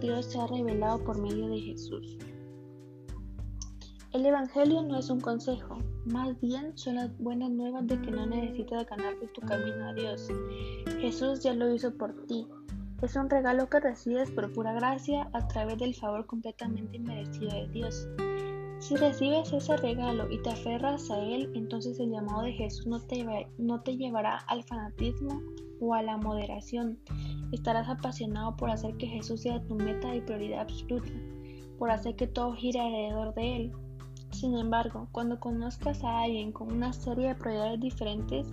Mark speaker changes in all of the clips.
Speaker 1: Dios se ha revelado por medio de Jesús. El Evangelio no es un consejo, más bien son las buenas nuevas de que no necesitas ganarte tu camino a Dios. Jesús ya lo hizo por ti. Es un regalo que recibes por pura gracia a través del favor completamente inmerecido de Dios. Si recibes ese regalo y te aferras a él, entonces el llamado de Jesús no te, no te llevará al fanatismo o a la moderación. Estarás apasionado por hacer que Jesús sea tu meta y prioridad absoluta, por hacer que todo gire alrededor de él. Sin embargo, cuando conozcas a alguien con una serie de prioridades diferentes,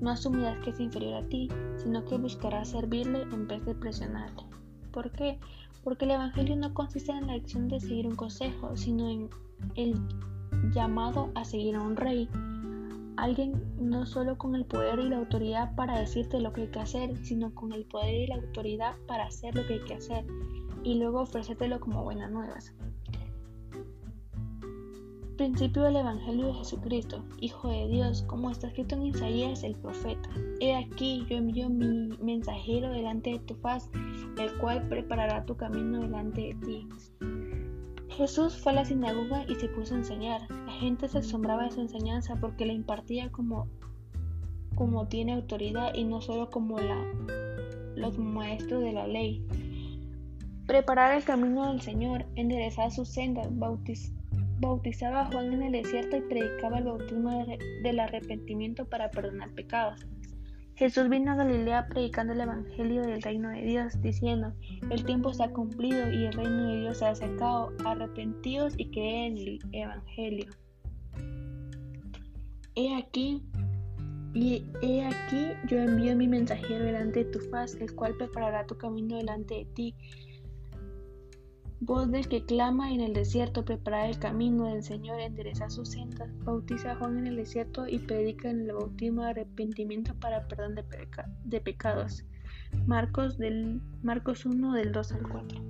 Speaker 1: no asumirás que es inferior a ti, sino que buscarás servirle en vez de presionarle. ¿Por qué? Porque el Evangelio no consiste en la acción de seguir un consejo, sino en el llamado a seguir a un rey, alguien no solo con el poder y la autoridad para decirte lo que hay que hacer, sino con el poder y la autoridad para hacer lo que hay que hacer y luego ofrecértelo como buenas nuevas. Principio del Evangelio de Jesucristo, Hijo de Dios, como está escrito en Isaías el profeta. He aquí yo envío mi mensajero delante de tu faz, el cual preparará tu camino delante de ti. Jesús fue a la sinagoga y se puso a enseñar. La gente se asombraba de su enseñanza porque la impartía como, como tiene autoridad y no solo como la, los maestros de la ley. Preparar el camino del Señor, enderezar sus sendas, bautizaba a Juan en el desierto y predicaba el bautismo del arrepentimiento para perdonar pecados. Jesús vino a Galilea predicando el Evangelio del reino de Dios, diciendo, el tiempo está cumplido y el reino de Dios se ha acercado, arrepentidos y creen en el Evangelio. He aquí, y he aquí yo envío mi mensajero delante de tu faz, el cual preparará tu camino delante de ti. Voz del que clama en el desierto, prepara el camino del Señor, endereza sus sendas. Bautiza a Juan en el desierto y predica en el bautismo de arrepentimiento para perdón de, pecados. Marcos, del, Marcos 1 del 2 al 4.